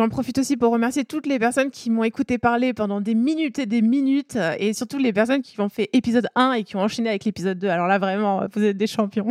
J'en profite aussi pour remercier toutes les personnes qui m'ont écouté parler pendant des minutes et des minutes, et surtout les personnes qui ont fait épisode 1 et qui ont enchaîné avec l'épisode 2. Alors là, vraiment, vous êtes des champions.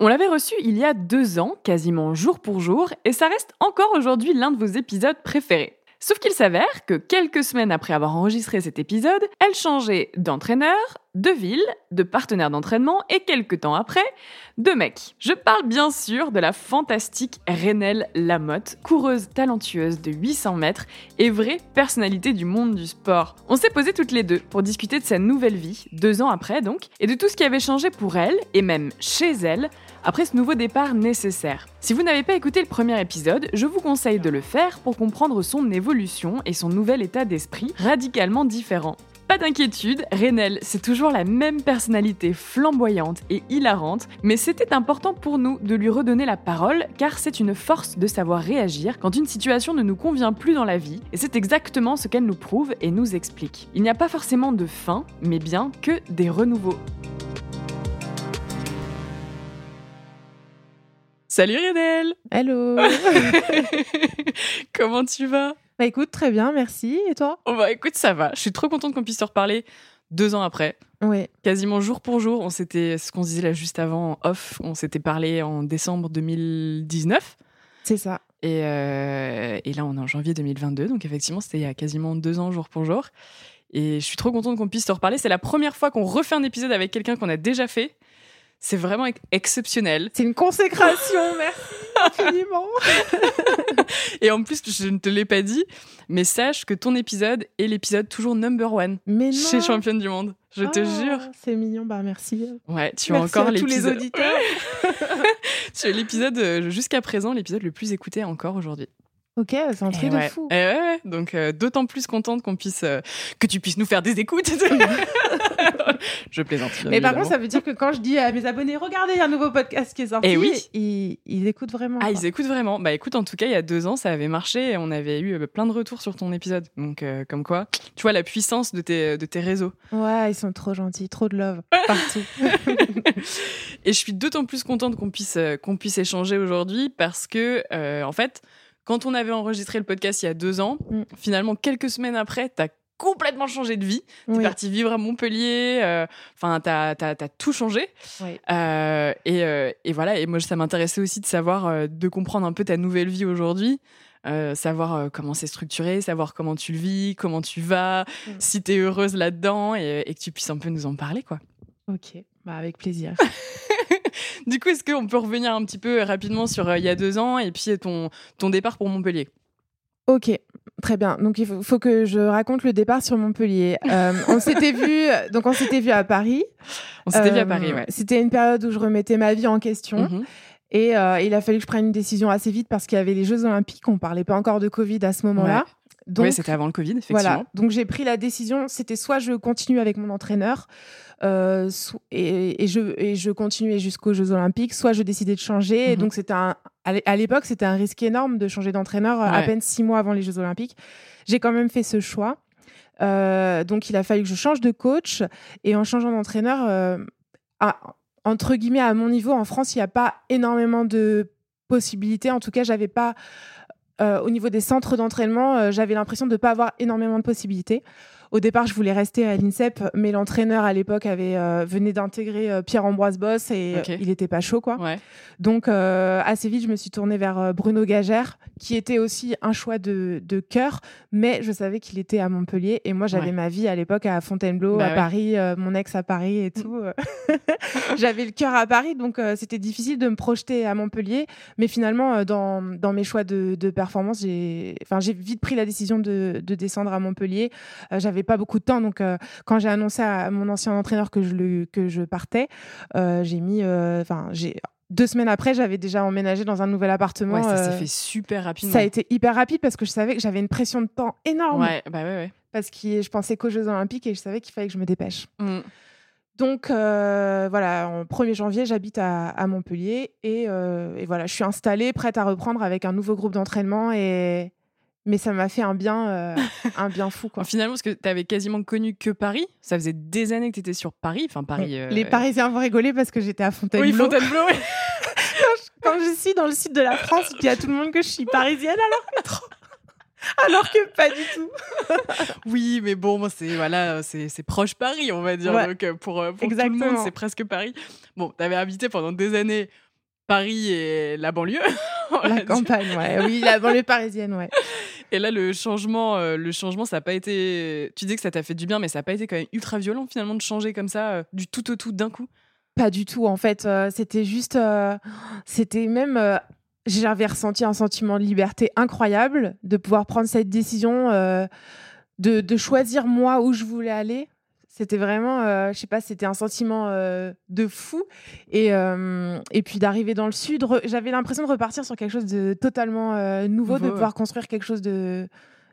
on l'avait reçu il y a deux ans, quasiment jour pour jour, et ça reste encore aujourd'hui l'un de vos épisodes préférés. Sauf qu'il s'avère que quelques semaines après avoir enregistré cet épisode, elle changeait d'entraîneur, de ville, de partenaire d'entraînement et quelques temps après, de mec. Je parle bien sûr de la fantastique Renelle Lamotte, coureuse talentueuse de 800 mètres et vraie personnalité du monde du sport. On s'est posé toutes les deux pour discuter de sa nouvelle vie, deux ans après donc, et de tout ce qui avait changé pour elle, et même chez elle, après ce nouveau départ nécessaire. Si vous n'avez pas écouté le premier épisode, je vous conseille de le faire pour comprendre son évolution et son nouvel état d'esprit radicalement différent. Pas d'inquiétude, Renel, c'est toujours la même personnalité flamboyante et hilarante, mais c'était important pour nous de lui redonner la parole car c'est une force de savoir réagir quand une situation ne nous convient plus dans la vie, et c'est exactement ce qu'elle nous prouve et nous explique. Il n'y a pas forcément de fin, mais bien que des renouveaux. Salut Renel Hello Comment tu vas? Bah écoute, très bien, merci. Et toi? Oh Bah écoute, ça va. Je suis trop contente qu'on puisse te reparler deux ans après. Oui. Quasiment jour pour jour. On s'était, ce qu'on disait là juste avant, off, on s'était parlé en décembre 2019. C'est ça. Et, euh, et là, on est en janvier 2022. Donc effectivement, c'était il y a quasiment deux ans jour pour jour. Et je suis trop contente qu'on puisse te reparler. C'est la première fois qu'on refait un épisode avec quelqu'un qu'on a déjà fait. C'est vraiment exceptionnel. C'est une consécration, merci infiniment. et en plus, je ne te l'ai pas dit, mais sache que ton épisode est l'épisode toujours number one mais chez Championne du Monde. Je te oh, jure. C'est mignon, bah merci. Ouais, tu as encore tous les auditeurs. tu es l'épisode euh, jusqu'à présent l'épisode le plus écouté encore aujourd'hui. Ok, c'est un truc de fou. Et ouais, donc euh, d'autant plus contente qu'on puisse euh, que tu puisses nous faire des écoutes. je plaisante. Mais par contre, ça veut dire que quand je dis à mes abonnés, regardez, il y a un nouveau podcast qui est sorti, et eh oui. ils, ils, écoutent vraiment. Ah, ils écoutent vraiment. Bah écoute, en tout cas, il y a deux ans, ça avait marché et on avait eu euh, plein de retours sur ton épisode. Donc, comme quoi, tu vois la puissance de tes, de tes réseaux. Ouais, ils sont trop gentils, trop de love partout. et je suis d'autant plus contente qu'on puisse, qu'on puisse échanger aujourd'hui parce que, en fait, quand on avait enregistré le podcast il y a deux ans, mm. finalement, quelques semaines après, tu as complètement changé de vie. Tu es parti vivre à Montpellier. Euh, enfin, tu as, tout changé. Euh, euh, et, voilà. Et moi, ça m'intéressait aussi de savoir, de comprendre un peu ta nouvelle vie aujourd'hui. savoir comment c'est structuré, savoir comment tu le vis, comment tu vas, mm. si tu es heureuse là-dedans et, et, que tu puisses un peu nous en parler. quoi. Ok, bah avec plaisir. du coup, est-ce qu'on peut revenir un petit peu rapidement sur euh, il y a deux ans et puis ton, ton départ pour Montpellier? Ok, très bien. Donc il faut, que je raconte le départ sur Montpellier. Euh, on s'était vu, donc on s'était vu à Paris. On s'était vu à Paris, ouais. Euh, c'était une période où je remettais ma vie en question. Mhm. Et il a fallu que je prenne une décision assez vite parce qu'il y avait les Jeux Olympiques. On parlait pas encore de Covid à ce moment-là. Donc, oui, c'était avant le Covid, effectivement. Voilà. Donc j'ai pris la décision, c'était soit je continue avec mon entraîneur euh, et, je, et je continuais jusqu'aux Jeux Olympiques, soit je décidais de changer. Mhm. donc c'était un, à l'époque, c'était un risque énorme de changer d'entraîneur euh, à peine six mois avant les Jeux Olympiques. J'ai quand même fait ce choix. Euh, donc il a fallu que je change de coach et en changeant d'entraîneur, entre guillemets à mon niveau en France, il n'y a pas énormément de possibilités. En tout cas, j'avais pas euh, au niveau des centres d'entraînement, euh, j'avais l'impression de ne pas avoir énormément de possibilités. au départ, je voulais rester à l'INSEP, mais l'entraîneur à l'époque avait euh, venait d'intégrer euh, Pierre-Ambroise Boss et euh, il était pas chaud, quoi. Donc, assez vite, je me suis tournée vers Bruno Gagère, qui était aussi un choix de, de cœur, mais je savais qu'il était à Montpellier et moi, j'avais ma vie à l'époque à Fontainebleau, bah à Paris, mon ex à Paris et tout. j'avais le cœur à Paris, donc c'était difficile de me projeter à Montpellier, mais finalement, dans, dans mes choix de, de performance, j'ai enfin, vite pris la décision de, de descendre à Montpellier. j'avais pas beaucoup de temps. Donc, euh, quand j'ai annoncé à mon ancien entraîneur que je, le, que je partais, euh, j'ai mis. Euh, enfin, j'ai deux semaines après, j'avais déjà emménagé dans un nouvel appartement. Ouais, ça s'est fait super rapidement. Ça a été hyper rapide parce que je savais que j'avais une pression de temps énorme. Ouais, bah ouais, ouais. Parce que je pensais qu'aux Jeux Olympiques et je savais qu'il fallait que je me dépêche. Mm. Donc voilà, en 1er janvier, j'habite à, Montpellier et, et, voilà, je suis installée, prête à reprendre avec un nouveau groupe d'entraînement et, mais ça m'a fait un bien, euh, un bien fou. Quoi. Finalement, parce que tu avais quasiment connu que Paris, ça faisait des années que tu étais sur Paris. Enfin, Paris Les euh, Parisiens vont rigoler parce que j'étais à Fontainebleau. Oui, Fontainebleau, oui. quand, je, suis dans le sud de la France, il y a tout le monde que je suis parisienne alors Alors que pas du tout. oui, mais bon, c'est voilà, c'est proche Paris, on va dire. Donc euh, pour, pour tout le monde, c'est presque Paris. Bon, tu avais habité pendant des années Paris et la banlieue. La campagne, ouais. Oui, la banlieue parisienne, ouais. Et là, le changement, euh, le changement, ça n'a pas été. Tu dis que ça t'a fait du bien, mais ça n'a pas été quand même ultra violent finalement de changer comme ça, euh, du tout au tout d'un coup? Pas du tout, en fait. Euh, c'était juste, c'était même. J'avais ressenti un sentiment de liberté incroyable de pouvoir prendre cette décision, de, de choisir moi où je voulais aller. C'était vraiment, euh, je sais pas, c'était un sentiment euh, de fou. Et, euh, et puis d'arriver dans le sud, j'avais l'impression de repartir sur quelque chose de totalement nouveau, de pouvoir construire quelque chose de,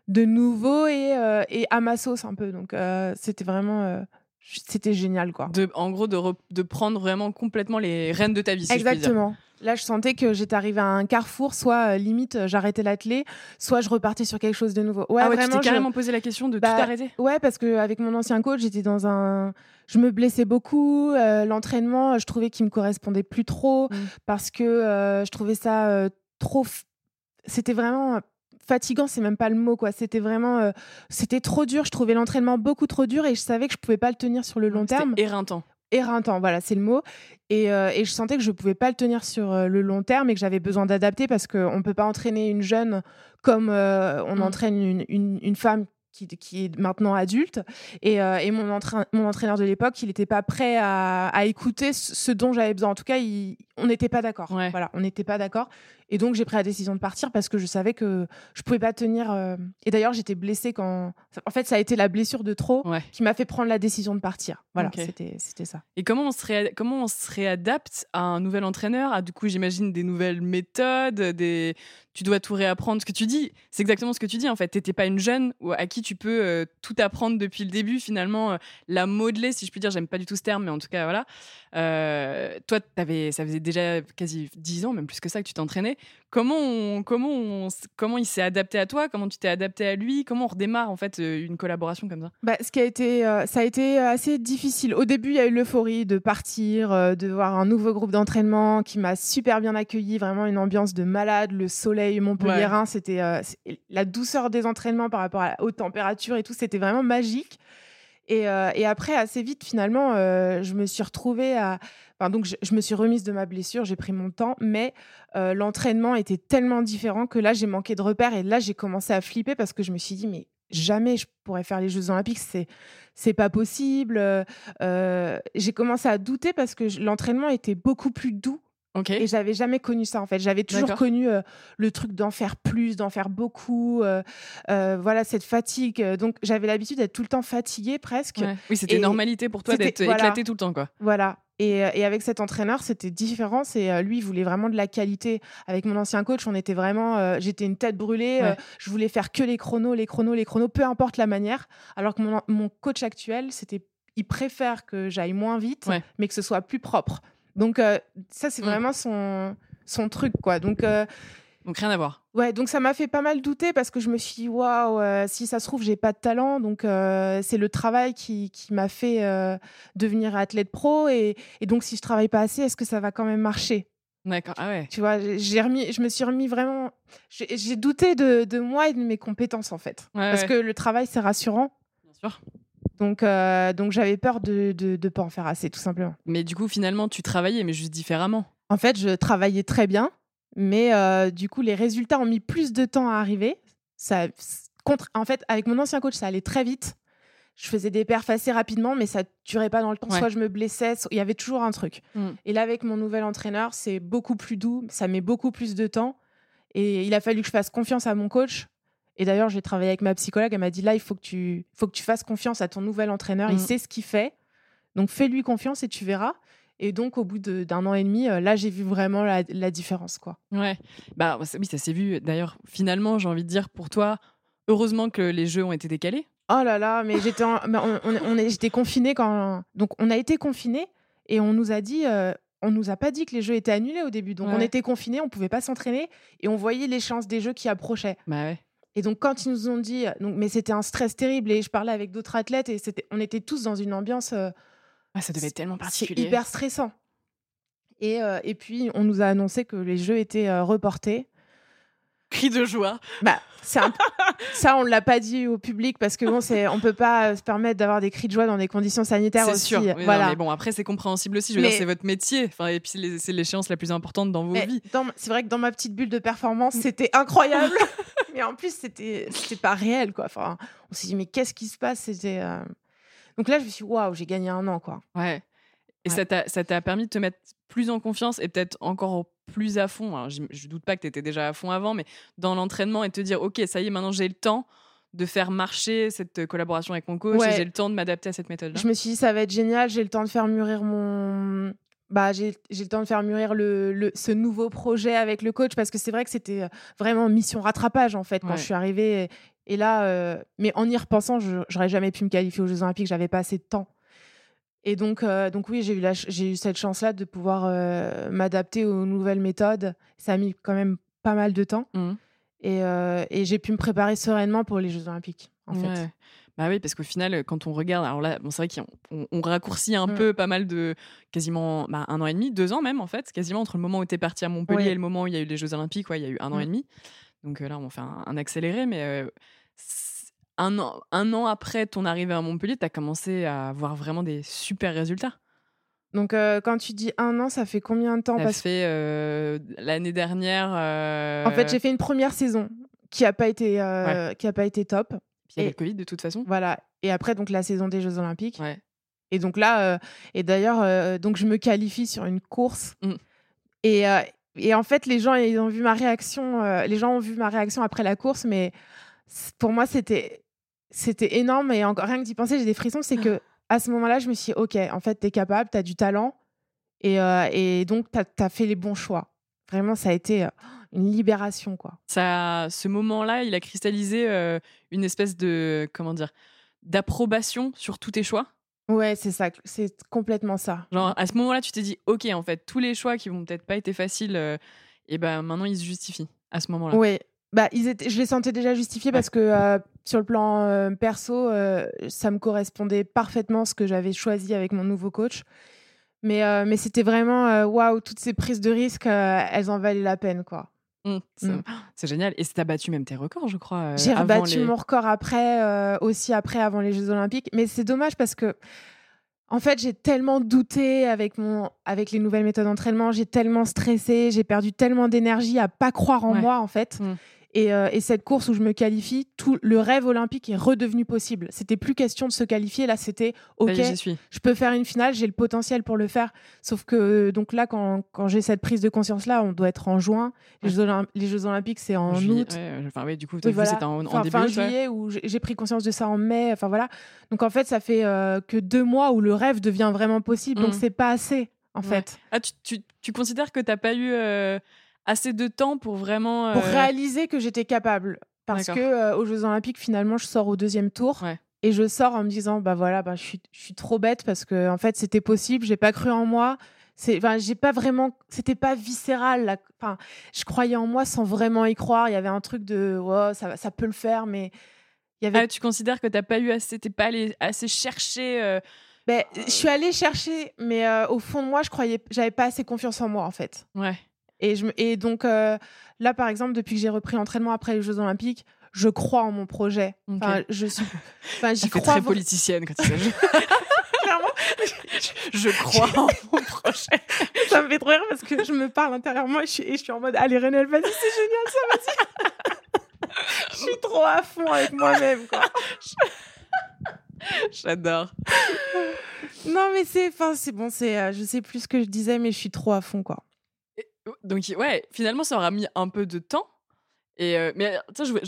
de nouveau et, et à ma sauce un peu. Donc c'était vraiment c'était génial quoi. De, en gros, de, de, prendre vraiment complètement les rênes de ta vie. Si Exactement. Là, je sentais que j'étais arrivée à un carrefour, soit euh, limite euh, j'arrêtais l'athlé, soit je repartais sur quelque chose de nouveau. Ouais, ah ouais, vraiment, tu t'es carrément posé la question de tout bah, arrêter. Ouais, parce qu'avec mon ancien coach, j'étais dans un, je me blessais beaucoup. Euh, l'entraînement, je trouvais qu'il me correspondait plus trop mm. parce que je trouvais ça trop. C'était vraiment fatigant, c'est même pas le mot quoi. C'était vraiment, c'était trop dur. Je trouvais l'entraînement beaucoup trop dur et je savais que je pouvais pas le tenir sur le long terme. Éreintant éreintant, voilà, c'est le mot. Et, euh, et, je sentais que je pouvais pas le tenir sur euh, le long terme et que j'avais besoin d'adapter parce qu'on ne peut pas entraîner une jeune comme euh, on mmh. entraîne une, une, une, femme qui, qui, est maintenant adulte. Et, et mon, mon, entraîneur de l'époque, il n'était pas prêt à, à, écouter ce dont j'avais besoin. En tout cas, il, on n'était pas d'accord. Voilà, on n'était pas d'accord. Et donc, j'ai pris la décision de partir parce que je savais que je pouvais pas tenir. Euh, et d'ailleurs, j'étais blessée quand. En fait, ça a été la blessure de trop qui m'a fait prendre la décision de partir. Voilà, c'était, c'était ça. Et comment on, se comment on se réadapte à un nouvel entraîneur? À du coup, j'imagine des nouvelles méthodes, des. Tu dois tout réapprendre. Ce que tu dis, c'est exactement ce que tu dis. En fait, t'étais pas une jeune à qui tu peux euh, tout apprendre depuis le début. Finalement, euh, la modeler, si je puis dire. J'aime pas du tout ce terme, mais en tout cas, voilà. toi, avais, ça faisait déjà quasi 10 ans, même plus que ça, que tu t'entraînais. Comment, comment, comment il s'est adapté à toi? Comment tu t'es adapté à lui? Comment on redémarre en fait euh, une collaboration comme ça? Bah, ce qui a été, euh, Ça a été assez difficile. Au début, il y a eu l'euphorie de partir, euh, de voir un nouveau groupe d'entraînement qui m'a super bien accueilli, vraiment une ambiance de malade, le soleil montpelliérain, c'était la douceur des entraînements par rapport à la haute température et tout, c'était vraiment magique. Et, et, après, assez vite, finalement, je me suis retrouvée à, donc, je, me suis remise de ma blessure, j'ai pris mon temps, mais euh, l'entraînement était tellement différent que là, j'ai manqué de repères et là, j'ai commencé à flipper parce que je me suis dit, mais jamais je pourrais faire les Jeux Olympiques, c'est c'est pas possible. Euh, j'ai commencé à douter parce que l'entraînement était beaucoup plus doux. Okay. Et j'avais jamais connu ça en fait. J'avais toujours connu euh, le truc d'en faire plus, d'en faire beaucoup. voilà cette fatigue. Donc j'avais l'habitude d'être tout le temps fatiguée presque. Oui, c'était normalité pour toi d'être éclaté tout le temps quoi. Voilà. Euh, et, avec cet entraîneur, c'était différent. C'est euh, lui, il voulait vraiment de la qualité. Avec mon ancien coach, on était vraiment, euh, j'étais une tête brûlée. je voulais faire que les chronos, les chronos, les chronos, peu importe la manière. Alors que mon, coach actuel, c'était, il préfère que j'aille moins vite, mais que ce soit plus propre. Donc ça, c'est mm. vraiment son son truc, quoi. Donc donc rien à voir. Ouais, donc ça m'a fait pas mal douter parce que je me suis dit, waouh, euh, si ça se trouve, j'ai pas de talent. Donc euh, c'est le travail qui, qui m'a fait euh, devenir athlète pro. Et, et, donc si je travaille pas assez, est-ce que ça va quand même marcher? D'accord, ah ouais. Tu vois, j'ai remis, je me suis remis vraiment. J'ai douté de, de, moi et de mes compétences en fait. parce que le travail, c'est rassurant. sûr. Donc, euh, donc j'avais peur de ne pas en faire assez, tout simplement. Mais du coup, finalement, tu travaillais, mais juste différemment. En fait, je travaillais très bien, mais euh, du coup, les résultats ont mis plus de temps à arriver. Ça, contre, en fait, avec mon ancien coach, ça allait très vite. Je faisais des perfs assez rapidement, mais ça durait pas dans le temps. Soit je me blessais, il y avait toujours un truc. Mm. Et là, avec mon nouvel entraîneur, c'est beaucoup plus doux, ça met beaucoup plus de temps. Et il a fallu que je fasse confiance à mon coach et d'ailleurs, j'ai travaillé avec ma psychologue. Elle m'a dit là, il faut que tu, faut que tu fasses confiance à ton nouvel entraîneur. Il mm. sait ce qu'il fait. Donc, fais-lui confiance et tu verras. Et donc, au bout d'un an et demi, euh, là, j'ai vu vraiment la, différence. Quoi. Ouais. Bah, oui, ça s'est vu. D'ailleurs, finalement, j'ai envie de dire pour toi, heureusement que les jeux ont été décalés. Oh là là, mais j'étais on, on, j'étais confinée quand. Donc, on a été confinés et on nous a dit. Euh, on nous a pas dit que les jeux étaient annulés au début. Donc, on était confinés, on pouvait pas s'entraîner et on voyait les chances des jeux qui approchaient. Bah ouais. Et donc, quand ils nous ont dit, donc, mais c'était un stress terrible, et je parlais avec d'autres athlètes, et c'était, on était tous dans une ambiance. Euh, ah, ça devait être tellement particulier. Hyper stressant. Et, euh, et puis, on nous a annoncé que les jeux étaient euh, reportés cri de joie. Bah, un... ça, on l'a pas dit au public parce que bon, on peut pas se permettre d'avoir des cris de joie dans des conditions sanitaires aussi. Sûr. voilà. mais bon, après, c'est compréhensible aussi. Je veux dire, c'est votre métier. Enfin, et puis, c'est l'échéance la plus importante dans vos vies. C'est vrai que dans ma petite bulle de performance, mm. c'était incroyable. mais en plus, c'était, c'était pas réel, quoi. Enfin, on s'est dit, mais qu'est-ce qui se passe? C'était. Euh, donc là, je me suis dit, waouh, j'ai gagné un an, quoi. Ouais. Et ça t'a permis de te mettre plus en confiance et peut-être encore plus à fond. je, ne doute pas que tu étais déjà à fond avant, mais dans l'entraînement et te dire, OK, ça y est, maintenant j'ai le temps de faire marcher cette collaboration avec mon coach et j'ai le temps de m'adapter à cette méthode-là. Je me suis dit, ça va être génial, j'ai le temps de faire mûrir mon. Bah, j'ai le temps de faire mûrir le, ce nouveau projet avec le coach parce que c'est vrai que c'était euh, vraiment mission rattrapage en fait quand je suis arrivée. Et, là, euh, mais en y repensant, j'aurais jamais pu me qualifier aux Jeux Olympiques, j'avais pas assez de temps. Et donc, euh, donc oui, j'ai eu, cette chance-là de pouvoir euh, m'adapter aux nouvelles méthodes. Ça a mis quand même pas mal de temps. Mmh. Et, et j'ai pu me préparer sereinement pour les Jeux Olympiques, en fait. Bah oui, parce qu'au final, quand on regarde, alors là, bon, c'est vrai qu'on on, raccourcit un mmh. peu pas mal de quasiment bah, un an et demi, deux ans même en fait, quasiment entre le moment où tu es parti à Montpellier et le moment où il y a eu les Jeux Olympiques, ouais, il y a eu un an et mmh. demi. Donc là, on faire un, accéléré, mais un an, un an après ton arrivée à Montpellier, tu as commencé à avoir vraiment des super résultats. Donc, euh, quand tu dis un an, ça fait combien de temps? Ça fait euh, l'année dernière. En fait, j'ai fait une première saison qui n'a pas, été, euh, qui a pas été top. Il y avait le Covid de toute façon. Voilà. Et après, donc, la saison des Jeux Olympiques. Et donc là, et d'ailleurs, donc je me qualifie sur une course. Mmh. Et, et en fait, les gens, ils ont vu ma réaction. les gens ont vu ma réaction après la course, mais pour moi, c'était c'était énorme et encore rien que d'y penser, j'ai des frissons. C'est que à ce moment-là, je me suis dit, ok, en fait, tu es capable, tu as du talent et, euh, et donc tu as, fait les bons choix. Vraiment, ça a été euh, une libération, quoi. Ça, ce moment-là, il a cristallisé euh, une espèce de, comment dire, d'approbation sur tous tes choix? Ouais, c'est ça, c'est complètement ça. Genre, à ce moment-là, tu t'es dit, ok, en fait, tous les choix qui vont peut-être pas été faciles, et ben maintenant ils se justifient à ce moment-là. Ouais, bah, ils étaient, je les sentais déjà justifiés parce que euh, sur le plan euh, perso, euh, ça me correspondait parfaitement ce que j'avais choisi avec mon nouveau coach. Mais, mais c'était vraiment waouh, toutes ces prises de risques, elles en valaient la peine, quoi. Mmh, mmh. c'est génial. Et tu as battu même tes records, je crois. J'ai rebattu mon record après, aussi après, avant les Jeux Olympiques. Mais c'est dommage parce que en fait, j'ai tellement douté avec, mon, avec les nouvelles méthodes d'entraînement, j'ai tellement stressé, j'ai perdu tellement d'énergie à pas croire en moi, en fait. Mmh. Euh, et, cette course où je me qualifie, tout le rêve olympique est redevenu possible. C'était plus question de se qualifier. Là, c'était OK. je peux faire une finale, j'ai le potentiel pour le faire. Sauf que donc là, quand, quand j'ai cette prise de conscience là, on doit être en juin. Les, Jeux, Olympiques, c'est en août. enfin, ouais, du coup, c'était en, début fin juillet où j'ai pris conscience de ça en mai. Enfin voilà. Donc en fait, ça fait euh, que deux mois où le rêve devient vraiment possible. Donc mmh. c'est pas assez en fait. Ah, tu, tu, tu, considères que t'as pas eu euh, assez de temps pour vraiment. Pour euh, réaliser que j'étais capable. Parce que euh, aux Jeux Olympiques, finalement, je sors au deuxième tour. Et je sors en me disant, bah voilà, bah, je, suis, je suis trop bête parce que en fait, c'était possible, j'ai pas cru en moi. C'est, enfin, j'ai pas vraiment, c'était pas viscéral. Enfin, je croyais en moi sans vraiment y croire. Il y avait un truc de, oh, ça, ça peut le faire, mais il y avait. Ah, tu considères que t'as pas eu assez, t'es pas allé assez chercher. Euh, ben, je suis allée chercher, mais au fond de moi, je croyais, j'avais pas assez confiance en moi, en fait. Ouais. Et, je, et donc euh, là, par exemple, depuis que j'ai repris l'entraînement après les Jeux Olympiques, je crois en mon projet. Enfin, je suis. Enfin, j'y crois. très politicienne quand s'agit. Clairement, je crois en mon projet. Ça me fait trop rire parce que je me parle intérieurement et je suis, et je suis en mode Allez, Renel, vas-y, c'est génial, ça, vas-y. je suis trop à fond avec moi-même, quoi. J'adore. Non, mais c'est, enfin, c'est bon, c'est, euh, je sais plus ce que je disais, mais je suis trop à fond, quoi. Donc, ouais, finalement, ça aura mis un peu de temps. Et euh, mais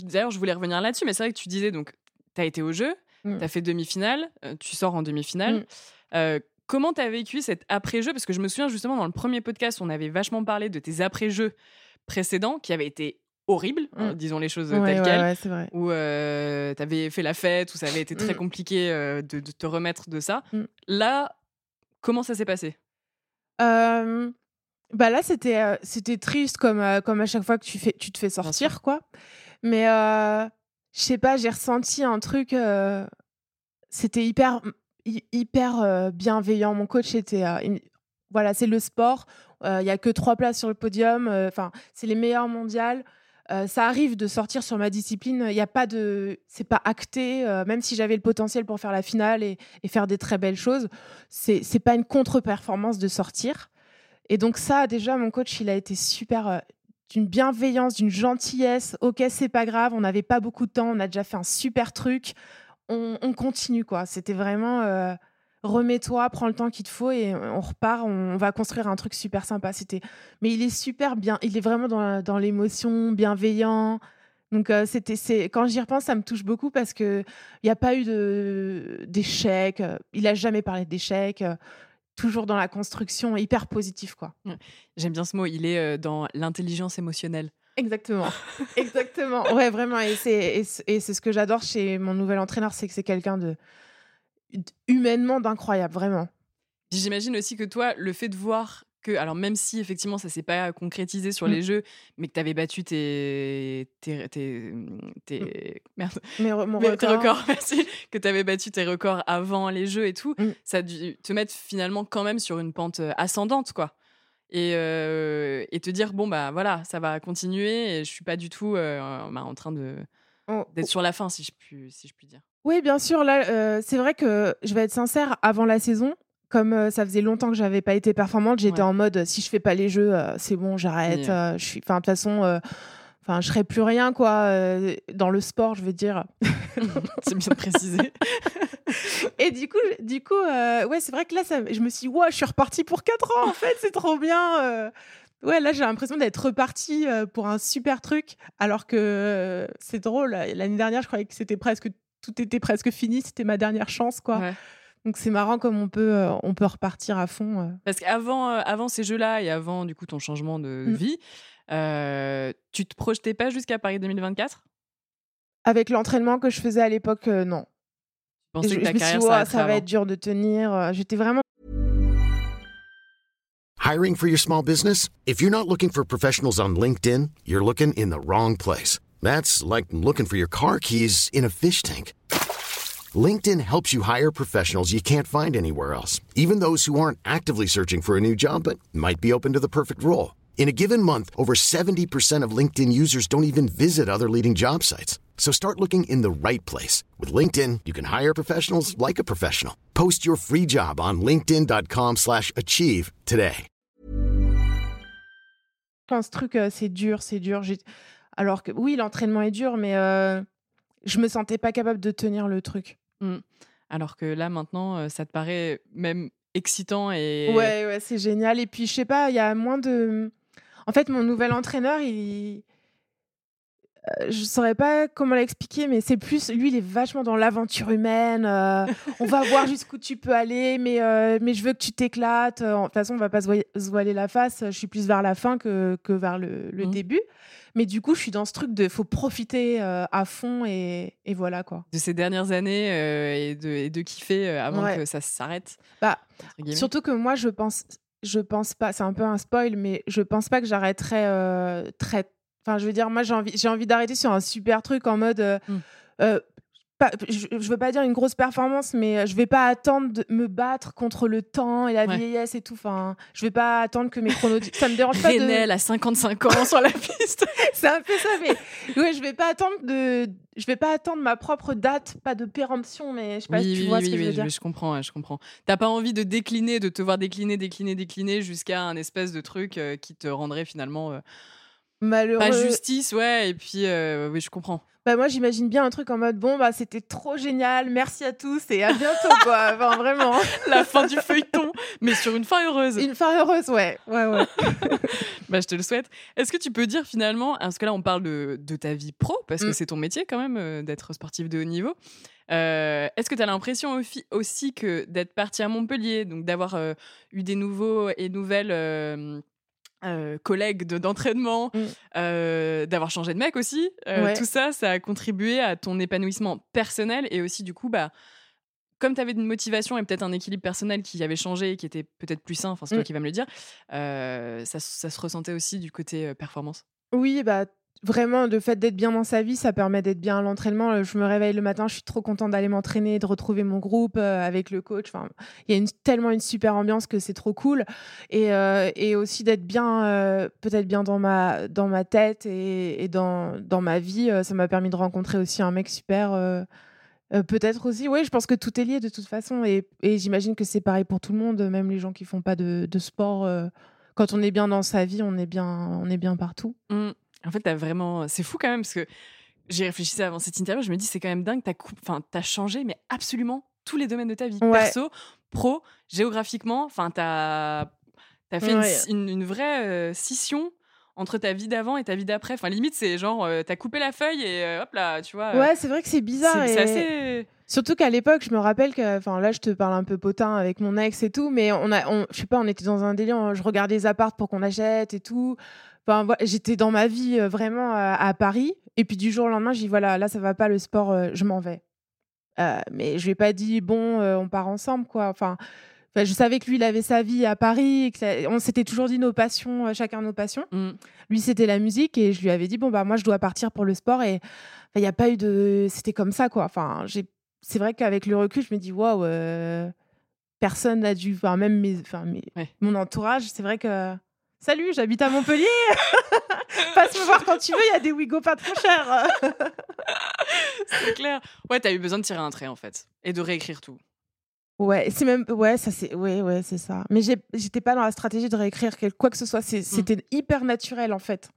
d'ailleurs, je voulais revenir là-dessus, mais c'est vrai que tu disais, donc, tu as été au jeu, mmh. tu as fait demi-finale, euh, tu sors en demi-finale. Mmh. comment tu as vécu cet après-jeu? Parce que je me souviens justement, dans le premier podcast, on avait vachement parlé de tes après-jeux précédents qui avaient été horrible, hein, mmh. disons les choses telles quelles, où euh, tu avais fait la fête, où ça avait été très mmh. compliqué euh, de, te remettre de ça. Mmh. Là, comment ça s'est passé? Bah là, c'était euh, c'était triste comme, comme à chaque fois que tu, fais, tu te fais sortir, quoi. Mais je sais pas, j'ai ressenti un truc. c'était hyper, hyper bienveillant. Mon coach était. voilà, c'est le sport. Il y a que trois places sur le podium. Enfin, c'est les meilleurs mondiales. Euh, ça arrive de sortir sur ma discipline. Il n'y a pas de, c'est pas acté. Euh, même si j'avais le potentiel pour faire la finale et, faire des très belles choses, c'est c'est pas une contre-performance de sortir. Et donc ça, déjà, mon coach, il a été super, euh, d'une bienveillance, d'une gentillesse. Ok, c'est pas grave. On n'avait pas beaucoup de temps. On a déjà fait un super truc. On, on continue quoi. C'était vraiment remets-toi, prends le temps qu'il te faut et on repart, on va construire un truc super sympa. C'était, mais il est super bien, il est vraiment dans, dans l'émotion, bienveillant. Donc euh, c'était, c'est quand j'y repense, ça me touche beaucoup parce que il n'y a pas eu de d'échec. Il a jamais parlé d'échec. Toujours dans la construction, hyper positif quoi. J'aime bien ce mot. Il est euh, dans l'intelligence émotionnelle. Exactement, exactement. Ouais, vraiment. Et c'est et c'est ce que j'adore chez mon nouvel entraîneur, c'est que c'est quelqu'un de humainement d'incroyable, vraiment. J'imagine aussi que toi, le fait de voir que, alors même si effectivement ça s'est pas concrétisé sur mmh. les jeux, mais que tu avais battu tes, tes, tes, tes merde, mon records, que tu avais battu tes records avant les jeux et tout, mmh. ça a dû te mettre finalement quand même sur une pente euh, ascendante, quoi. Et, euh, et te dire bon bah voilà ça va continuer et je suis pas du tout euh, bah, en train de oh, d'être oh. sur la fin si je puis si je puis dire oui, bien sûr. Là, euh, c'est vrai que je vais être sincère. Avant la saison, comme euh, ça faisait longtemps que j'avais pas été performante, j'étais en mode si je fais pas les jeux, euh, c'est bon, j'arrête. je suis, enfin, de toute façon, enfin, je serai plus rien quoi dans le sport, je veux dire. c'est bien précisé. Et du coup, du coup, ouais, c'est vrai que là, ça, je me suis, dit, ouais, je suis repartie pour 4 ans. En fait, c'est trop bien. Ouais, là, j'ai l'impression d'être repartie pour un super truc, alors que c'est drôle. L'année dernière, je croyais que c'était presque tout était presque fini, c'était ma dernière chance, quoi. Donc c'est marrant comme on peut, euh, on peut repartir à fond. Euh. Parce qu'avant euh, avant ces jeux-là et avant du coup ton changement de mmh. vie, tu te projetais pas jusqu'à Paris 2024 Avec l'entraînement que je faisais à l'époque, non. Je pensais que ta carrière, ça, ça va être dur de tenir. J'étais vraiment. Hiring for your small business? If you're not looking for professionals on LinkedIn, you're looking in the wrong place. That's like looking for your car keys in a fish tank. LinkedIn helps you hire professionals you can't find anywhere else, even those who aren't actively searching for a new job but might be open to the perfect role. In a given month, over 70% of LinkedIn users don't even visit other leading job sites. So start looking in the right place. With LinkedIn, you can hire professionals like a professional. Post your free job on linkedin.com slash achieve today. Ce truc, euh, c'est dur, c'est dur. Alors que oui, l'entraînement est dur, mais euh, je me sentais pas capable de tenir le truc. Mmh. Alors que là, maintenant, ça te paraît même excitant et. Ouais, ouais, c'est génial. Et puis, je sais pas, il y a moins de. En fait, mon nouvel entraîneur, il. Euh, je saurais pas comment l'expliquer, mais c'est plus lui, il est vachement dans l'aventure humaine. Euh, on va voir jusqu'où tu peux aller, mais mais je veux que tu t'éclates. De toute façon, on va pas se voiler la face. Je suis plus vers la fin que, que vers le, le mmh. début. Mais du coup, je suis dans ce truc de faut profiter euh, à fond et, et, voilà quoi. De ces dernières années euh, et, de, et, de, kiffer euh, avant que ça s'arrête. Bah, surtout que moi, je pense, je pense pas, c'est un peu un spoil, mais je pense pas que j'arrêterai très. Enfin, je veux dire, moi, j'ai envie, j'ai envie d'arrêter sur un super truc en mode. Mmh. pas, je, je veux pas dire une grosse performance, mais euh, je vais pas attendre de me battre contre le temps et la Ouais. vieillesse et tout. Enfin, je vais pas attendre que mes chronos. Ça me dérange pas de. Renel à 55 ans sur la piste. C'est un peu ça, mais ouais, je vais pas attendre de. Je vais pas attendre ma propre date, pas de péremption, mais je sais pas oui, si tu oui, vois oui, ce que je veux dire. je comprends, ouais, je comprends. T'as pas envie de décliner, de te voir décliner, décliner, décliner jusqu'à un espèce de truc euh, qui te rendrait finalement euh, Malheureux. pas justice, ouais. Et puis, euh, oui, je comprends. Bah moi j'imagine bien un truc en mode bon bah c'était trop génial, merci à tous et à bientôt quoi. Enfin vraiment. La fin du feuilleton, mais sur une fin heureuse. Une fin heureuse, ouais. Ouais ouais. Bah, je te le souhaite. Est-ce que tu peux dire finalement, parce que là on parle de, de ta vie pro, parce que Mm. c'est ton métier quand même euh, d'être sportif de haut niveau. Euh, Est-ce que tu as l'impression aussi- aussi que d'être parti à Montpellier, donc d'avoir euh, eu des nouveaux et nouvelles euh, collègues de- d'entraînement, Mm. euh, d'avoir changé de mec aussi, euh, Ouais. tout ça, ça a contribué à ton épanouissement personnel et aussi du coup, bah, comme tu avais une motivation et peut-être un équilibre personnel qui avait changé et qui était peut-être plus sain, enfin c'est toi Mm. qui vas me le dire, euh, ça, ça se ressentait aussi du côté performance? Oui, bah vraiment le fait d'être bien dans sa vie, ça permet d'être bien à l'entraînement. Euh, Je me réveille le matin, je suis trop contente d'aller m'entraîner, de retrouver mon groupe euh, avec le coach. Enfin, il y a tellement une super ambiance que c'est trop cool. Et, euh, aussi d'être bien, peut-être bien dans ma, dans ma tête et, dans, dans ma vie. Ça m'a permis de rencontrer aussi un mec super. peut-être aussi, oui, je pense que tout est lié de toute façon. Et, j'imagine que c'est pareil pour tout le monde, même les gens qui font pas de, de sport. quand on est bien dans sa vie, on est bien, on est bien partout. Mm. En fait, t'as vraiment. C'est fou quand même parce que j'ai réfléchi avant cette interview. Je me dis, c'est quand même dingue. T'as coup... enfin, t'as changé, mais absolument tous les domaines de ta vie. Ouais. Perso, pro, géographiquement. Enfin, t'as as fait une- Ouais. une, une vraie euh, scission entre ta vie d'avant et ta vie d'après. Enfin, limite, c'est genre, euh, t'as coupé la feuille et euh, hop là, tu vois. Ouais, c'est vrai que c'est bizarre. c'est et- assez. Surtout qu'à l'époque, je me rappelle que, enfin là, je te parle un peu potin avec mon ex et tout, mais on a, on, je sais pas, on était dans un délire, on- je regardais les apparts pour qu'on achète et tout. Enfin, voilà, j'étais dans ma vie euh, vraiment à, à Paris, et puis du jour au lendemain, j'ai dit voilà, là, ça va pas le sport, euh, je m'en vais. Euh, mais je lui ai pas dit bon, euh, on part ensemble, quoi. Enfin, enfin, je savais que lui, il avait sa vie à Paris, et que ça- on s'était toujours dit nos passions, euh, chacun nos passions. Mm. Lui, c'était la musique et je lui avais dit bon bah moi je dois partir pour le sport et il n'y a pas eu de c'était comme ça quoi. Enfin, j'ai c'est vrai qu'avec le recul, je me dis waouh euh, personne n'a dû enfin même mes enfin mes- Ouais. mon entourage, c'est vrai que Salut, j'habite à Montpellier. Passe me voir quand tu veux, il y a des Wigo pas trop chers. C'est clair. Ouais, t'as eu besoin de tirer un trait en fait et de réécrire tout. ouais, c'est même ouais, ça c'est ouais ouais, c'est ça. Mais j'étais pas dans la stratégie de réécrire quel- quoi que ce soit, C'est- c'était hyper naturel en fait.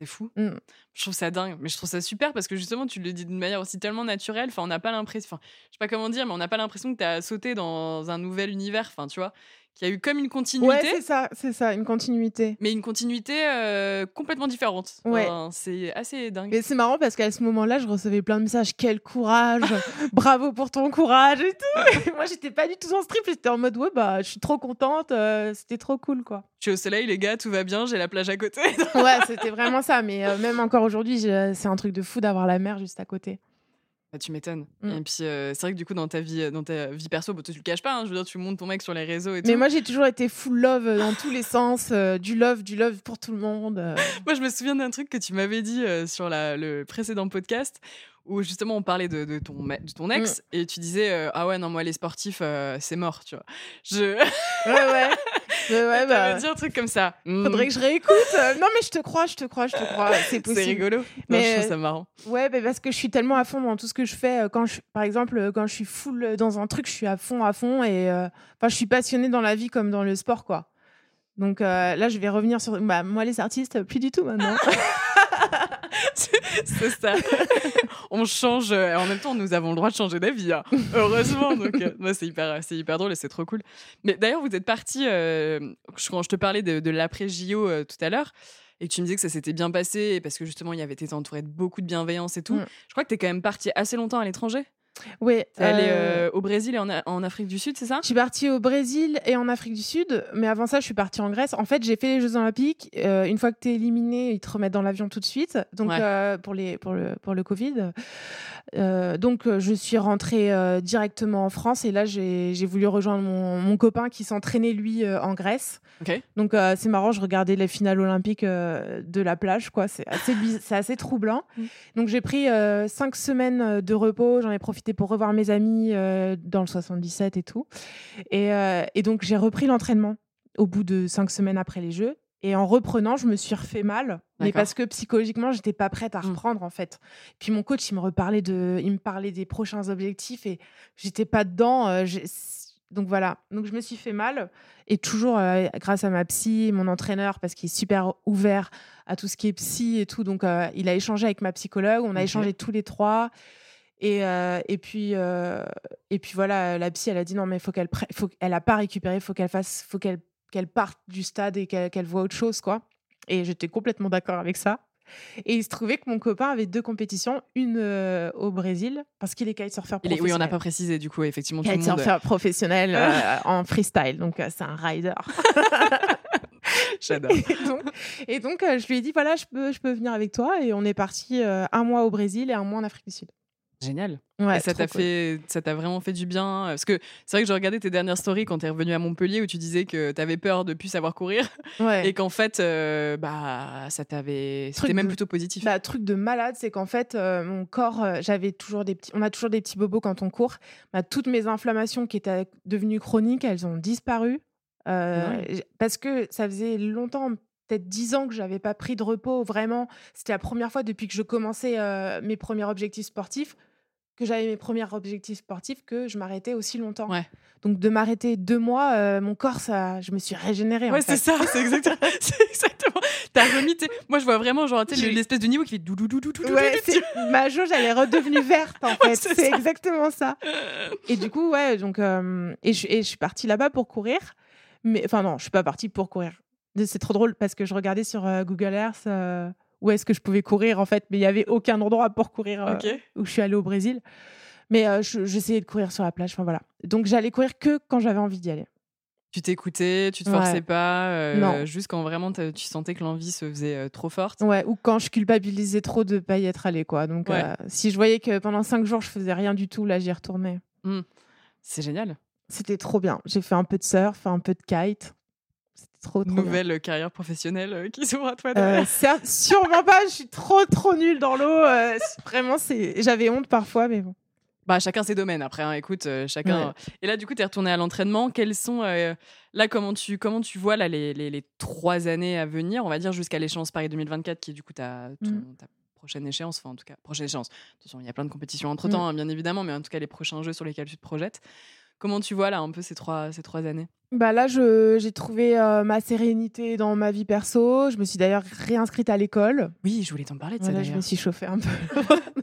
C'est fou. Mm. Je trouve ça dingue, mais je trouve ça super parce que justement, tu le dis d'une manière aussi tellement naturelle. Enfin, on n'a pas l'impression, enfin, je sais pas comment dire, mais on n'a pas l'impression que tu as sauté dans un nouvel univers. Enfin, tu vois, qu'il y a eu comme une continuité, Ouais, c'est ça, c'est ça, une continuité. mais une continuité euh, complètement différente. Ouais. Enfin, c'est assez dingue. Mais c'est marrant parce qu'à ce moment-là, je recevais plein de messages. Quel courage Bravo pour ton courage et tout. Et moi, j'étais pas du tout en strip. J'étais en mode ouais, bah, je suis trop contente. euh, c'était trop cool, quoi. Je suis au soleil, les gars, tout va bien, j'ai la plage à côté. Ouais, c'était vraiment ça. Mais euh, même encore aujourd'hui, c'est un truc de fou d'avoir la mer juste à côté. Bah, tu m'étonnes. Mm. Et puis, euh, c'est vrai que du coup, dans ta vie, dans ta vie perso, bah, tu le caches pas. hein, je veux dire, tu montes ton mec sur les réseaux et Mais moi, j'ai toujours été full love dans tous les sens. euh, du love, du love pour tout le monde. euh. Moi, je me souviens d'un truc que tu m'avais dit euh, sur la- le précédent podcast où justement on parlait de, de ton, de ton ex et tu disais euh, Ah ouais, non, moi, les sportifs, euh, c'est mort, tu vois. Je. Ouais, ouais. Ouais, bah, dit un truc comme ça. Mm. Faudrait que je réécoute. Euh, non, mais je te crois, je te crois, je te crois. C'est possible. C'est rigolo. Non, Mais- je trouve ça marrant. Ouais, bah, parce que je suis tellement à fond dans tout ce que je fais. euh, Quand je, par exemple, euh, quand je suis full euh, dans un truc, je suis à fond, à fond. Et euh, enfin, je suis passionnée dans la vie comme dans le sport, quoi. Donc euh, là, je vais revenir sur. Bah, moi, les artistes, plus du tout maintenant. c'est ça. on change. euh, en même temps, nous avons le droit de changer d'avis. hein. Heureusement. Donc, euh, c'est hyper, c'est hyper drôle et c'est trop cool. Mais d'ailleurs, vous êtes parti. euh, quand je te parlais de, de l'après JO euh, tout à l'heure. Et que tu me disais que ça s'était bien passé parce que justement, il y avait été entouré de beaucoup de bienveillance et tout. Mm. Je crois que tu es quand même parti assez longtemps à l'étranger? Oui. T'es allée euh, au Brésil et en, en Afrique du Sud, c'est ça? Je suis partie au Brésil et en Afrique du Sud, mais avant ça, je suis partie en Grèce. En fait, j'ai fait les Jeux Olympiques. Euh, une fois que tu es éliminé, ils te remettent dans l'avion tout de suite. Donc, Ouais. euh, pour, les, pour, le, pour le Covid. Euh, donc, euh, je suis rentrée euh, directement en France et là, j'ai voulu rejoindre mon, mon copain qui s'entraînait, lui, euh, en Grèce. Donc, euh, c'est marrant, je regardais les finales olympiques euh, de la plage, quoi. C'est assez, assez troublant. Mm. Donc, j'ai pris euh, cinq semaines de repos. J'en ai profité pour revoir mes amis euh, dans le 77 et tout. Et, euh, et donc, j'ai repris l'entraînement au bout de cinq semaines après les Jeux. Et en reprenant, je me suis refait mal, mais parce que psychologiquement, j'étais pas prête à Mm. reprendre en fait. Puis mon coach, il me reparlait de, il me parlait des prochains objectifs et j'étais pas dedans. euh, donc voilà. Donc je me suis fait mal et toujours euh, grâce à ma psy, mon entraîneur, parce qu'il est super ouvert à tout ce qui est psy et tout. Donc euh, il a échangé avec ma psychologue, on a échangé tous les trois. Et, euh, et puis euh, et puis voilà, la psy, elle a dit non mais faut qu'elle faut qu'elle a pas récupéré, faut qu'elle fasse, faut qu'elle qu'elle parte du stade et qu'elle qu'elle voit autre chose quoi. Et j'étais complètement d'accord avec ça. Et il se trouvait que mon copain avait deux compétitions, une euh, au Brésil parce qu'il est kitesurfer professionnel. Oui, on n'a pas précisé, du coup, effectivement, monde. Kitesurfer professionnel euh, en freestyle, donc c'est un rider. J'adore. et donc, et donc, je lui ai dit voilà, je peux, je peux venir avec toi et on est parti un mois au Brésil et un mois en Afrique du Sud. Génial. Ouais, et ça t'a cool. fait, ça t'a vraiment fait du bien. Parce que c'est vrai que je regardais tes dernières stories quand t'es revenu à Montpellier où tu disais que t'avais peur de plus savoir courir Ouais. et qu'en fait, euh, bah, ça t'avait, c'était même de- plutôt positif. Bah, truc de malade, c'est qu'en fait, euh, mon corps, euh, j'avais toujours des petits, on a toujours des petits bobos quand on court. Bah, toutes mes inflammations qui étaient devenues chroniques, elles ont disparu Euh, Ouais. parce que ça faisait longtemps, peut-être dix ans que j'avais pas pris de repos. Vraiment, c'était la première fois depuis que je commençais euh, mes premiers objectifs sportifs que j'avais mes premiers objectifs sportifs que je m'arrêtais aussi longtemps. Ouais. Donc de m'arrêter deux mois, euh, mon corps, ça, je me suis régénérée. Ouais, c'est ça, c'est exactement, exactement. T'as remis, moi je vois vraiment genre l'espèce de niveau qui fait dou dou dou dou dou dou Ouais, ma jauge, elle est redevenue verte en fait. c'est exactement ça. Et du coup, ouais, donc euh, et, je, et je suis partie là-bas pour courir. Mais enfin non, je suis pas partie pour courir. C'est trop drôle parce que je regardais sur euh, Google Earth euh, où est-ce que je pouvais courir en fait, mais il y avait aucun endroit pour courir euh, où je suis allée au Brésil. Mais euh, je- j'essayais de courir sur la plage. Enfin voilà. Donc j'allais courir que quand j'avais envie d'y aller. Tu t'écoutais, tu te Ouais. forçais pas, euh, Non. juste quand vraiment tu sentais que l'envie se faisait trop forte? Ouais, ou quand je culpabilisais trop de pas y être allée quoi. Donc Ouais. si je voyais que pendant cinq jours je faisais rien du tout, là j'y retournais. C'est génial. C'était trop bien. J'ai fait un peu de surf, un peu de kite. Trop, bien. Nouvelle carrière professionnelle euh, qui s'ouvre à toi. Euh, sûrement pas. Je suis trop, trop nulle dans l'eau. euh, vraiment, c'est. J'avais honte parfois, mais bon. Bah, chacun ses domaines. Après, hein, écoute, euh, chacun. Ouais. Et là, du coup, tu es retourné à l'entraînement. Quels sont. là, comment tu, comment tu vois là, les, les, les trois années à venir, on va dire, jusqu'à l'échéance Paris 2024, qui est du coup ta, ton- Mm. ta prochaine échéance Enfin, en tout cas, prochaine échéance. Attention, il y a plein de compétitions entre temps, Mm. bien évidemment, mais en tout cas, les prochains jeux sur lesquels tu te projettes. Comment tu vois là un peu ces trois, ces trois années? Bah là, je- j'ai trouvé euh, ma sérénité dans ma vie perso. Je me suis d'ailleurs réinscrite à l'école. Oui, je voulais t'en parler de Voilà, ça je d'ailleurs. me suis chauffée un peu.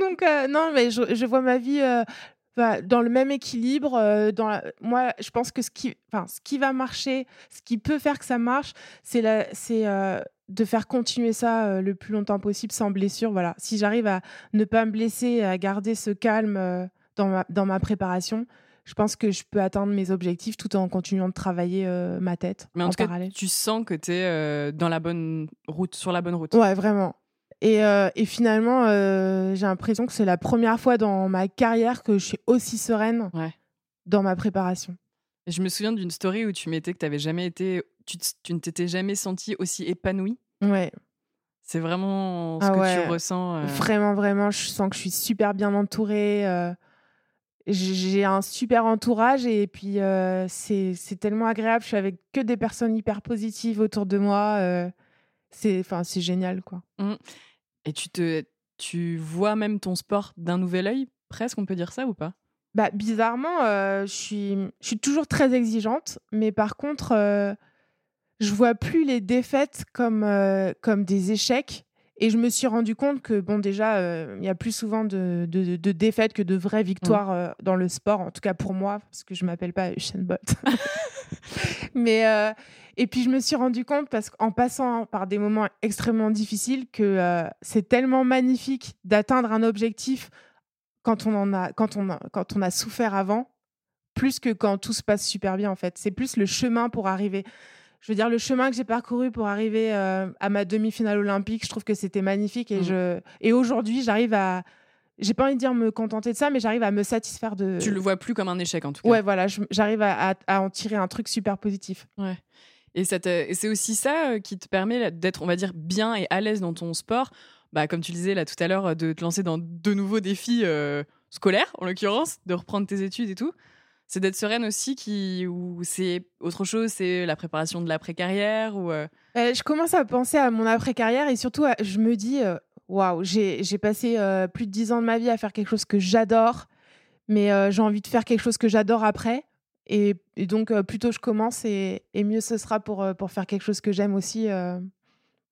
Donc, euh, non, mais je, je vois ma vie euh, bah, dans le même équilibre. euh, dans la- Moi, je pense que ce qui, enfin, ce qui va marcher, ce qui peut faire que ça marche, c'est la... c'est, de faire continuer ça le plus longtemps possible sans blessure. Voilà. Si j'arrive à ne pas me blesser, à garder ce calme dans, ma, dans ma préparation, je pense que je peux atteindre mes objectifs tout en continuant de travailler euh, ma tête Mais en, en tout cas, parallèle. tu sens que tu es dans la bonne route, sur la bonne route. Ouais, vraiment. Et, euh, et finalement, euh, j'ai l'impression que c'est la première fois dans ma carrière que je suis aussi sereine Ouais. dans ma préparation. Je me souviens d'une story où tu mettais que t'avais jamais été, tu, ne t'étais jamais senti aussi épanouie. Ouais, C'est vraiment ce Ah que ouais. tu ressens. euh. vraiment, vraiment, je sens que je suis super bien entourée. J'ai un super entourage et puis euh, c'est tellement agréable. Je suis avec que des personnes hyper positives autour de moi. euh, c'est enfin, c'est génial, quoi. Et tu te, tu vois même ton sport d'un nouvel œil, presque, on peut dire ça ou pas? Bah, bizarrement, euh, je suis, je suis toujours très exigeante, mais par contre, je vois plus les défaites comme, comme des échecs. Et je me suis rendu compte que, bon, déjà, euh, il y a plus souvent de, de- de défaites que de vraies victoires euh, dans le sport, en tout cas pour moi, parce que je m'appelle pas Usain Bolt. mais, euh, et puis, je me suis rendu compte, parce qu'en passant par des moments extrêmement difficiles, que c'est tellement magnifique d'atteindre un objectif quand on en a, quand on a, quand on a souffert avant, plus que quand tout se passe super bien en fait. C'est plus le chemin pour arriver. Je veux dire, le chemin que j'ai parcouru pour arriver euh, à ma demi-finale olympique, je trouve que c'était magnifique. Et, Mm. je... et aujourd'hui, j'arrive à. J'ai pas envie de dire me contenter de ça, mais j'arrive à me satisfaire de. Tu le vois plus comme un échec en tout cas. Ouais, voilà, j'arrive à, à- à en tirer un truc super positif. Et, te- et c'est aussi ça euh, qui te permet d'être, on va dire, bien et à l'aise dans ton sport. Bah, comme tu le disais là tout à l'heure, euh, de te lancer dans de nouveaux défis euh, scolaires, en l'occurrence, de reprendre tes études et tout. C'est d'être sereine aussi, qui, ou c'est autre chose, c'est la préparation de l'après-carrière ou euh, Euh, je commence à penser à mon après-carrière et surtout, à- je me dis, euh, waouh, j'ai j'ai passé euh, plus de 10 ans de ma vie à faire quelque chose que j'adore, mais euh, j'ai envie de faire quelque chose que j'adore après. Et, donc, euh, plus tôt je commence, et, et mieux ce sera pour, euh, pour faire quelque chose que j'aime aussi. euh.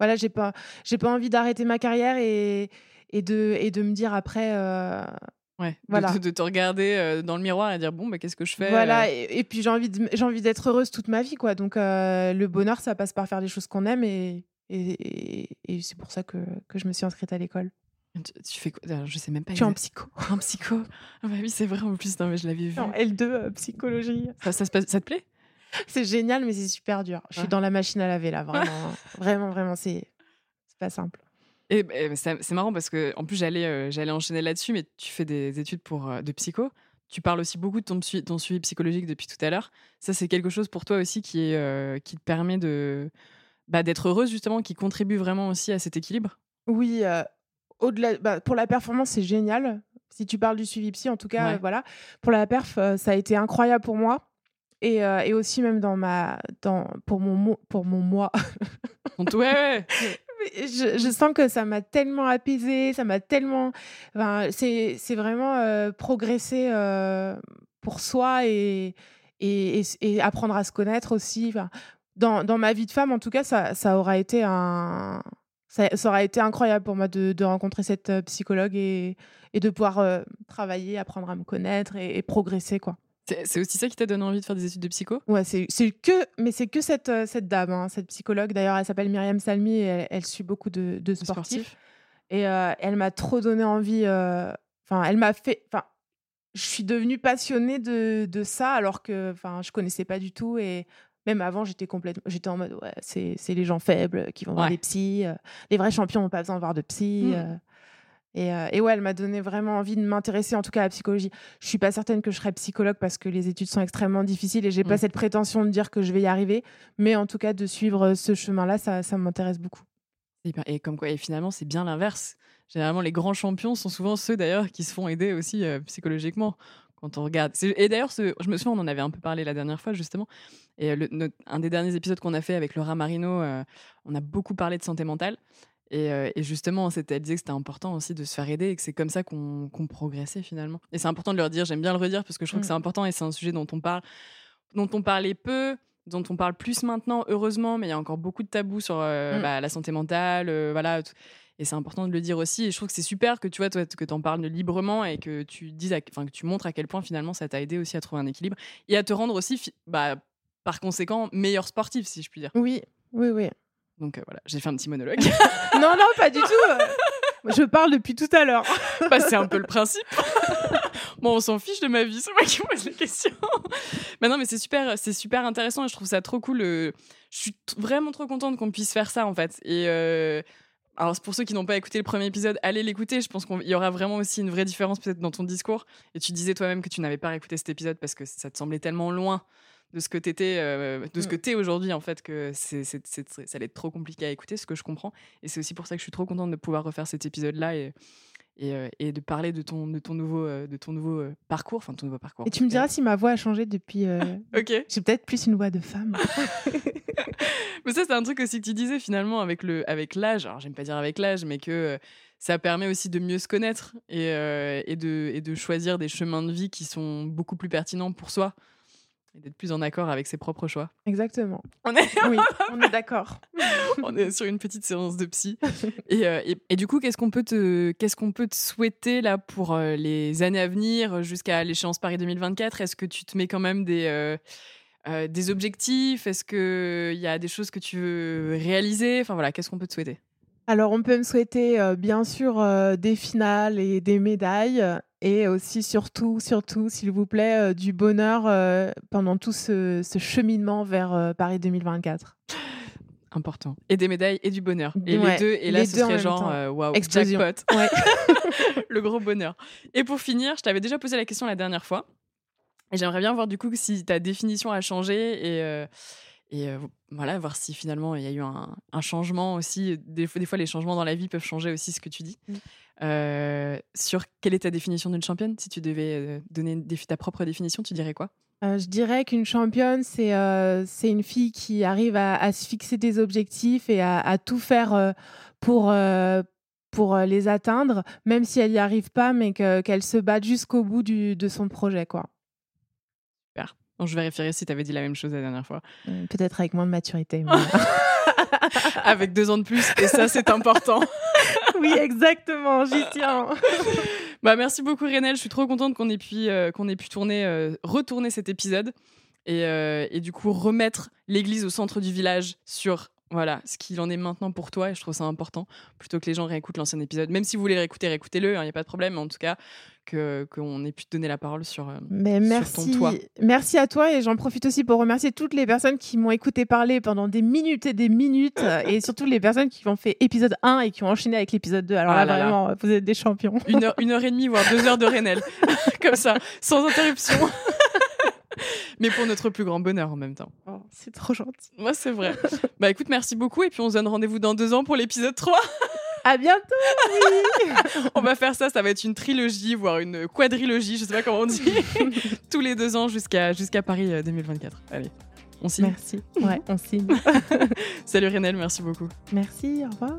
Voilà, j'ai pas, j'ai pas envie d'arrêter ma carrière et, et, de, et de me dire après. euh, ouais, de- Voilà. de, de te regarder euh, dans le miroir et dire bon, bah, qu'est-ce que je fais Voilà, euh, et, et puis j'ai envie de- j'ai envie d'être heureuse toute ma vie, quoi. Donc euh, le bonheur, ça passe par faire des choses qu'on aime, et, et, et- c'est pour ça que, que je me suis inscrite à l'école. Tu, tu fais quoi? Je sais même pas. Je suis en psycho, en psycho? Ah bah oui, c'est vrai en plus. Non, mais je l'avais vu. en L2 euh, psychologie. Ça, ça se passe- ça te plaît? C'est génial, mais c'est super dur. Je suis Ouais. dans la machine à laver là, vraiment, vraiment, vraiment, c'est pas simple. Et, et c'est marrant parce que en plus j'allais euh, j'allais enchaîner là-dessus, mais tu fais des études pour euh, de psycho. Tu parles aussi beaucoup de ton, suivi psychologique depuis tout à l'heure. Ça, c'est quelque chose pour toi aussi qui, est, euh, qui te permet de bah, d'être heureuse justement, qui contribue vraiment aussi à cet équilibre? Oui, au-delà, bah, pour la performance, c'est génial. Si tu parles du suivi psy, en tout cas, Ouais. voilà. Pour la perf, ça a été incroyable pour moi. Et, euh, et aussi même dans ma, dans, pour, mon, mo- pour mon moi. Ouais, ouais. Je, sens que ça m'a tellement apaisée, ça m'a tellement. Enfin, c'est vraiment euh, progresser euh, pour soi et, et, et- apprendre à se connaître aussi. Dans, dans ma vie de femme, en tout cas, ça, ça aura été un. Ça, aura été incroyable pour moi de, de rencontrer cette euh, psychologue et, et de pouvoir travailler, apprendre à me connaître et progresser, quoi. C'est aussi ça qui t'a donné envie de faire des études de psycho? Ouais, c'est que, mais c'est que cette, euh, cette dame, hein, cette psychologue. D'ailleurs, elle s'appelle Myriam Salmi et elle, elle suit beaucoup de, de sportifs. Et euh, elle m'a trop donné envie. euh, Enfin, elle m'a fait. Enfin, je suis devenue passionnée de, de ça alors que, enfin, je connaissais pas du tout et même avant, j'étais complètement. J'étais en mode, ouais, c'est les gens faibles qui vont voir Ouais. des psys. les vrais champions n'ont pas besoin de voir de psy. Mm. Euh, et, euh, et ouais, elle m'a donné vraiment envie de m'intéresser, en tout cas à la psychologie. Je suis pas certaine que je serais psychologue parce que les études sont extrêmement difficiles et j'ai pas Mm. cette prétention de dire que je vais y arriver. Mais en tout cas, de suivre ce chemin-là, ça, ça m'intéresse beaucoup. Hyper- Et comme quoi, et finalement, c'est bien l'inverse. Généralement, les grands champions sont souvent ceux d'ailleurs qui se font aider aussi euh, psychologiquement. Quand on regarde. Et d'ailleurs, ce- je me souviens, on en avait un peu parlé la dernière fois justement. Et euh, le- notre- un des derniers épisodes qu'on a fait avec Laura Marino, euh, on a beaucoup parlé de santé mentale. Et, euh, et justement, elle disait que c'était important aussi de se faire aider et que c'est comme ça qu'on progressait finalement. Et c'est important de leur dire, j'aime bien le redire parce que je trouve que c'est important et c'est un sujet dont on parle, dont on parlait peu, dont on parle plus maintenant, heureusement, mais il y a encore beaucoup de tabous sur euh, Mm. bah, la santé mentale, euh, voilà. tout- Et c'est important de le dire aussi. Et je trouve que c'est super que tu vois, toi, que t'en parles librement et que tu dises, enfin, que tu montres à quel point finalement ça t'a aidé aussi à trouver un équilibre et à te rendre aussi, bah, par conséquent, meilleur sportif, si je puis dire. Oui, oui, oui. Donc euh, voilà, j'ai fait un petit monologue. non, non, pas du tout. Je parle depuis tout à l'heure. bah, c'est un peu le principe. bon, on s'en fiche de ma vie, c'est moi qui pose les questions. mais non, mais c'est super, c'est super intéressant et je trouve ça trop cool. euh, Je suis vraiment trop contente qu'on puisse faire ça en fait. Et euh, alors, pour ceux qui n'ont pas écouté le premier épisode, allez l'écouter. Je pense qu'il y aura vraiment aussi une vraie différence peut-être dans ton discours. Et tu disais toi-même que tu n'avais pas écouté cet épisode parce que ça te semblait tellement loin de ce que t'étais, euh, de ce Mm. que t'es aujourd'hui en fait que c'est, c'est, c'est- ça allait être trop compliqué à écouter, ce que je comprends. Et c'est aussi pour ça que je suis trop contente de pouvoir refaire cet épisode-là et, et, euh, et de parler de ton, de ton nouveau, euh, de ton nouveau euh, parcours, enfin ton nouveau parcours. Et tu me diras si ma voix a changé depuis. Ok. J'ai peut-être plus une voix de femme. Mais ça, c'est un truc aussi que tu disais finalement avec le, avec l'âge. Alors, j'aime pas dire avec l'âge, mais que ça permet aussi de mieux se connaître et, et, de, et de choisir des chemins de vie qui sont beaucoup plus pertinents pour soi et d'être plus en accord avec ses propres choix. Exactement. On est, Oui, on est d'accord. on est sur une petite séance de psy. Et, euh, et, et du coup, qu'est-ce qu'on peut te, qu'est-ce qu'on peut te souhaiter là pour euh, les années à venir jusqu'à l'échéance Paris 2024 Est-ce que tu te mets quand même des euh, des objectifs? Est-ce que il y a des choses que tu veux réaliser? Enfin voilà, qu'est-ce qu'on peut te souhaiter? Alors, on peut me souhaiter, euh, bien sûr, euh, des finales et des médailles. Et aussi, surtout, surtout, s'il vous plaît, du bonheur pendant tout ce, cheminement vers Paris 2024 important. Et des médailles et du bonheur. Et les deux, et là, ce serait genre, waouh, wow, jackpot. Ouais. le gros bonheur. Et pour finir, je t'avais déjà posé la question la dernière fois. Et j'aimerais bien voir du coup si ta définition a changé et, euh, et euh, voilà, voir si finalement il y a eu un, changement aussi. Des fois, des fois, les changements dans la vie peuvent changer aussi ce que tu dis. Mm. Euh, sur quelle est ta définition d'une championne? Si tu devais donner ta propre définition, tu dirais quoi? Je dirais qu'une championne, c'est c'est une fille qui arrive à, se fixer des objectifs et à, tout faire pour, pour les atteindre, même si elle n'y arrive pas, mais qu'elle se batte jusqu'au bout du, de son projet. quoi je vérifierai si tu avais dit la même chose la dernière fois. Euh, peut-être avec moins de maturité. avec deux ans de plus, et ça, c'est important. oui, exactement, j'y tiens. bah, merci beaucoup, Renel. Je suis trop contente qu'on ait pu, euh, ait pu tourner, euh, retourner cet épisode et, et du coup remettre l'église au centre du village sur voilà, ce qu'il en est maintenant pour toi, et je trouve ça important, plutôt que les gens réécoutent l'ancien épisode. Même si vous voulez réécouter, réécoutez-le, il hein, n'y a pas de problème, mais en tout cas, qu'on ait pu te donner la parole sur, euh, mais merci, ton toit. Merci à toi, et j'en profite aussi pour remercier toutes les personnes qui m'ont écouté parler pendant des minutes et des minutes, et surtout les personnes qui ont fait épisode 1 et qui ont enchaîné avec l'épisode 2. Alors ah là, vraiment, vous êtes des champions. Une heure, une heure et demie, voire deux heures de Renel, comme ça, sans interruption. Mais pour notre plus grand bonheur en même temps. Oh, c'est trop gentil. Moi, c'est vrai. bah écoute, merci beaucoup et puis on se donne rendez-vous dans deux ans pour l'épisode 3. À bientôt. Oui. on va faire ça, ça va être une trilogie, voire une quadrilogie, je sais pas comment on dit, tous les deux ans jusqu'à jusqu'à Paris 2024. Euh, Allez, on signe. Merci. Ouais, on signe. Salut Renel, merci beaucoup. Merci, au revoir.